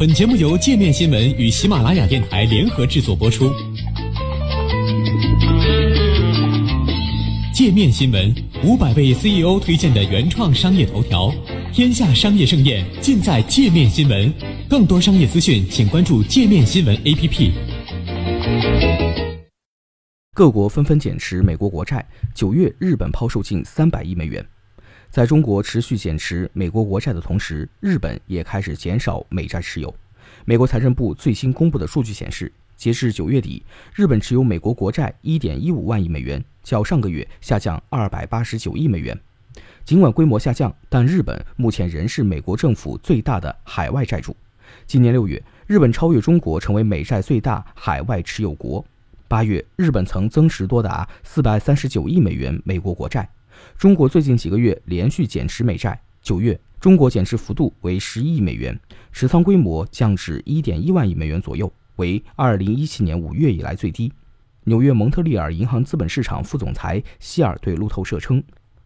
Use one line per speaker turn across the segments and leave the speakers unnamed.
本节目由界面新闻与喜马拉雅电台联合制作播出。界面新闻五百位 CEO 推荐的原创商业头条，天下商业盛宴尽在界面新闻。更多商业资讯，请关注界面新闻 APP。
各国纷纷减持美国国债，九月日本抛售近三百亿美元。在中国持续减持美国国债的同时，日本也开始减少美债持有。美国财政部最新公布的数据显示，截至九月底，日本持有美国国债一点一五万亿美元，较上个月下降二百八十九亿美元。尽管规模下降，但日本目前仍是美国政府最大的海外债主。今年六月，日本超越中国成为美债最大海外持有国。八月，日本曾增持多达四百三十九亿美元美国国债。中国最近几个月连续减持美债，九月中国减持幅度为十亿美元，持仓规模降至一点一万亿美元左右，为二零一七年五月以来最低。纽约蒙特利尔银行资本市场副总裁希尔对路透社称，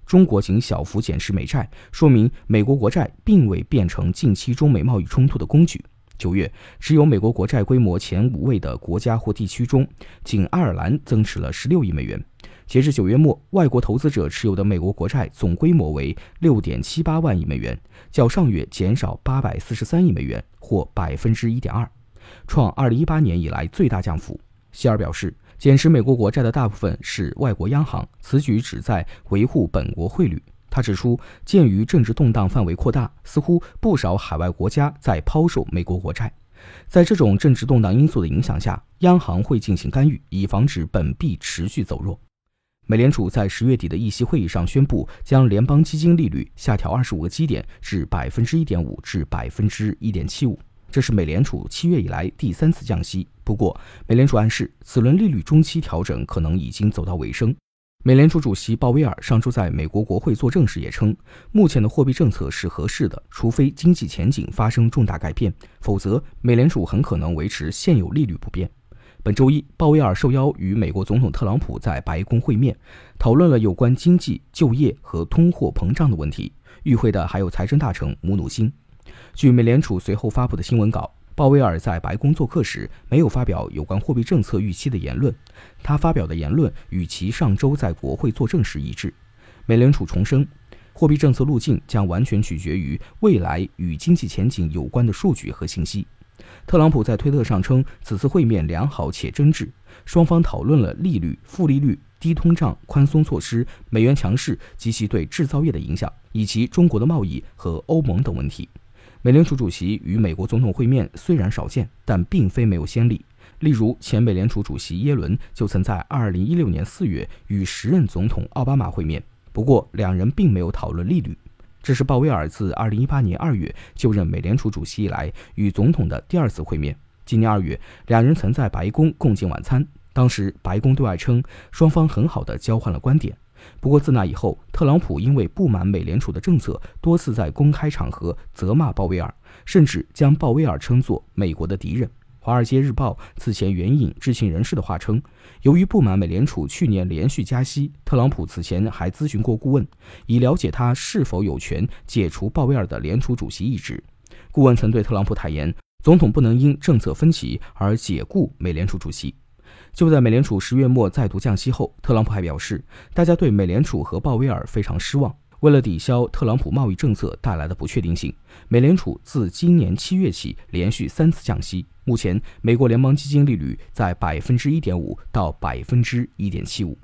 中国仅小幅减持美债，说明美国国债并未变成近期中美贸易冲突的工具。九月，只有美国国债规模前五位的国家或地区中，仅爱尔兰增持了十六亿美元。截至九月末，外国投资者持有的美国国债总规模为六点七八万亿美元，较上月减少八百四十三亿美元，或百分之一点二，创二零一八年以来最大降幅。希尔表示，减持美国国债的大部分是外国央行，此举旨在维护本国汇率。他指出，鉴于政治动荡范围扩大，似乎不少海外国家在抛售美国国债。在这种政治动荡因素的影响下，央行会进行干预，以防止本币持续走弱。美联储在十月底的议息会议上宣布，将联邦基金利率下调二十五个基点至百分之一点五至百分之一点七五，这是美联储七月以来第三次降息。不过，美联储暗示此轮利率中期调整可能已经走到尾声。美联储主席鲍威尔上周在美国国会作证时也称，目前的货币政策是合适的，除非经济前景发生重大改变，否则美联储很可能维持现有利率不变。本周一，鲍威尔受邀与美国总统特朗普在白宫会面，讨论了有关经济、就业和通货膨胀的问题。与会的还有财政大臣姆努辛。据美联储随后发布的新闻稿，鲍威尔在白宫做客时没有发表有关货币政策预期的言论，他发表的言论与其上周在国会作证时一致。美联储重申，货币政策路径将完全取决于未来与经济前景有关的数据和信息。特朗普在推特上称，此次会面良好且真挚，双方讨论了利率、负利率、低通胀、宽松措施、美元强势及其对制造业的影响，以及中国的贸易和欧盟等问题。美联储主席与美国总统会面虽然少见，但并非没有先例。例如，前美联储主席耶伦就曾在2016年4月与时任总统奥巴马会面，不过两人并没有讨论利率。这是鲍威尔自2018年2月就任美联储主席以来与总统的第二次会面。今年2月，两人曾在白宫共进晚餐，当时白宫对外称双方很好的交换了观点。不过自那以后，特朗普因为不满美联储的政策，多次在公开场合责骂鲍威尔，甚至将鲍威尔称作美国的敌人。《华尔街日报》此前援引知情人士的话称，由于不满美联储去年连续加息，特朗普此前还咨询过顾问，以了解他是否有权解除鲍威尔的联储主席一职。顾问曾对特朗普坦言，总统不能因政策分歧而解雇美联储主席。就在美联储十月末再度降息后，特朗普还表示，大家对美联储和鲍威尔非常失望。为了抵消特朗普贸易政策带来的不确定性，美联储自今年七月起连续三次降息。目前，美国联邦基金利率在百分之一点五到百分之一点七五。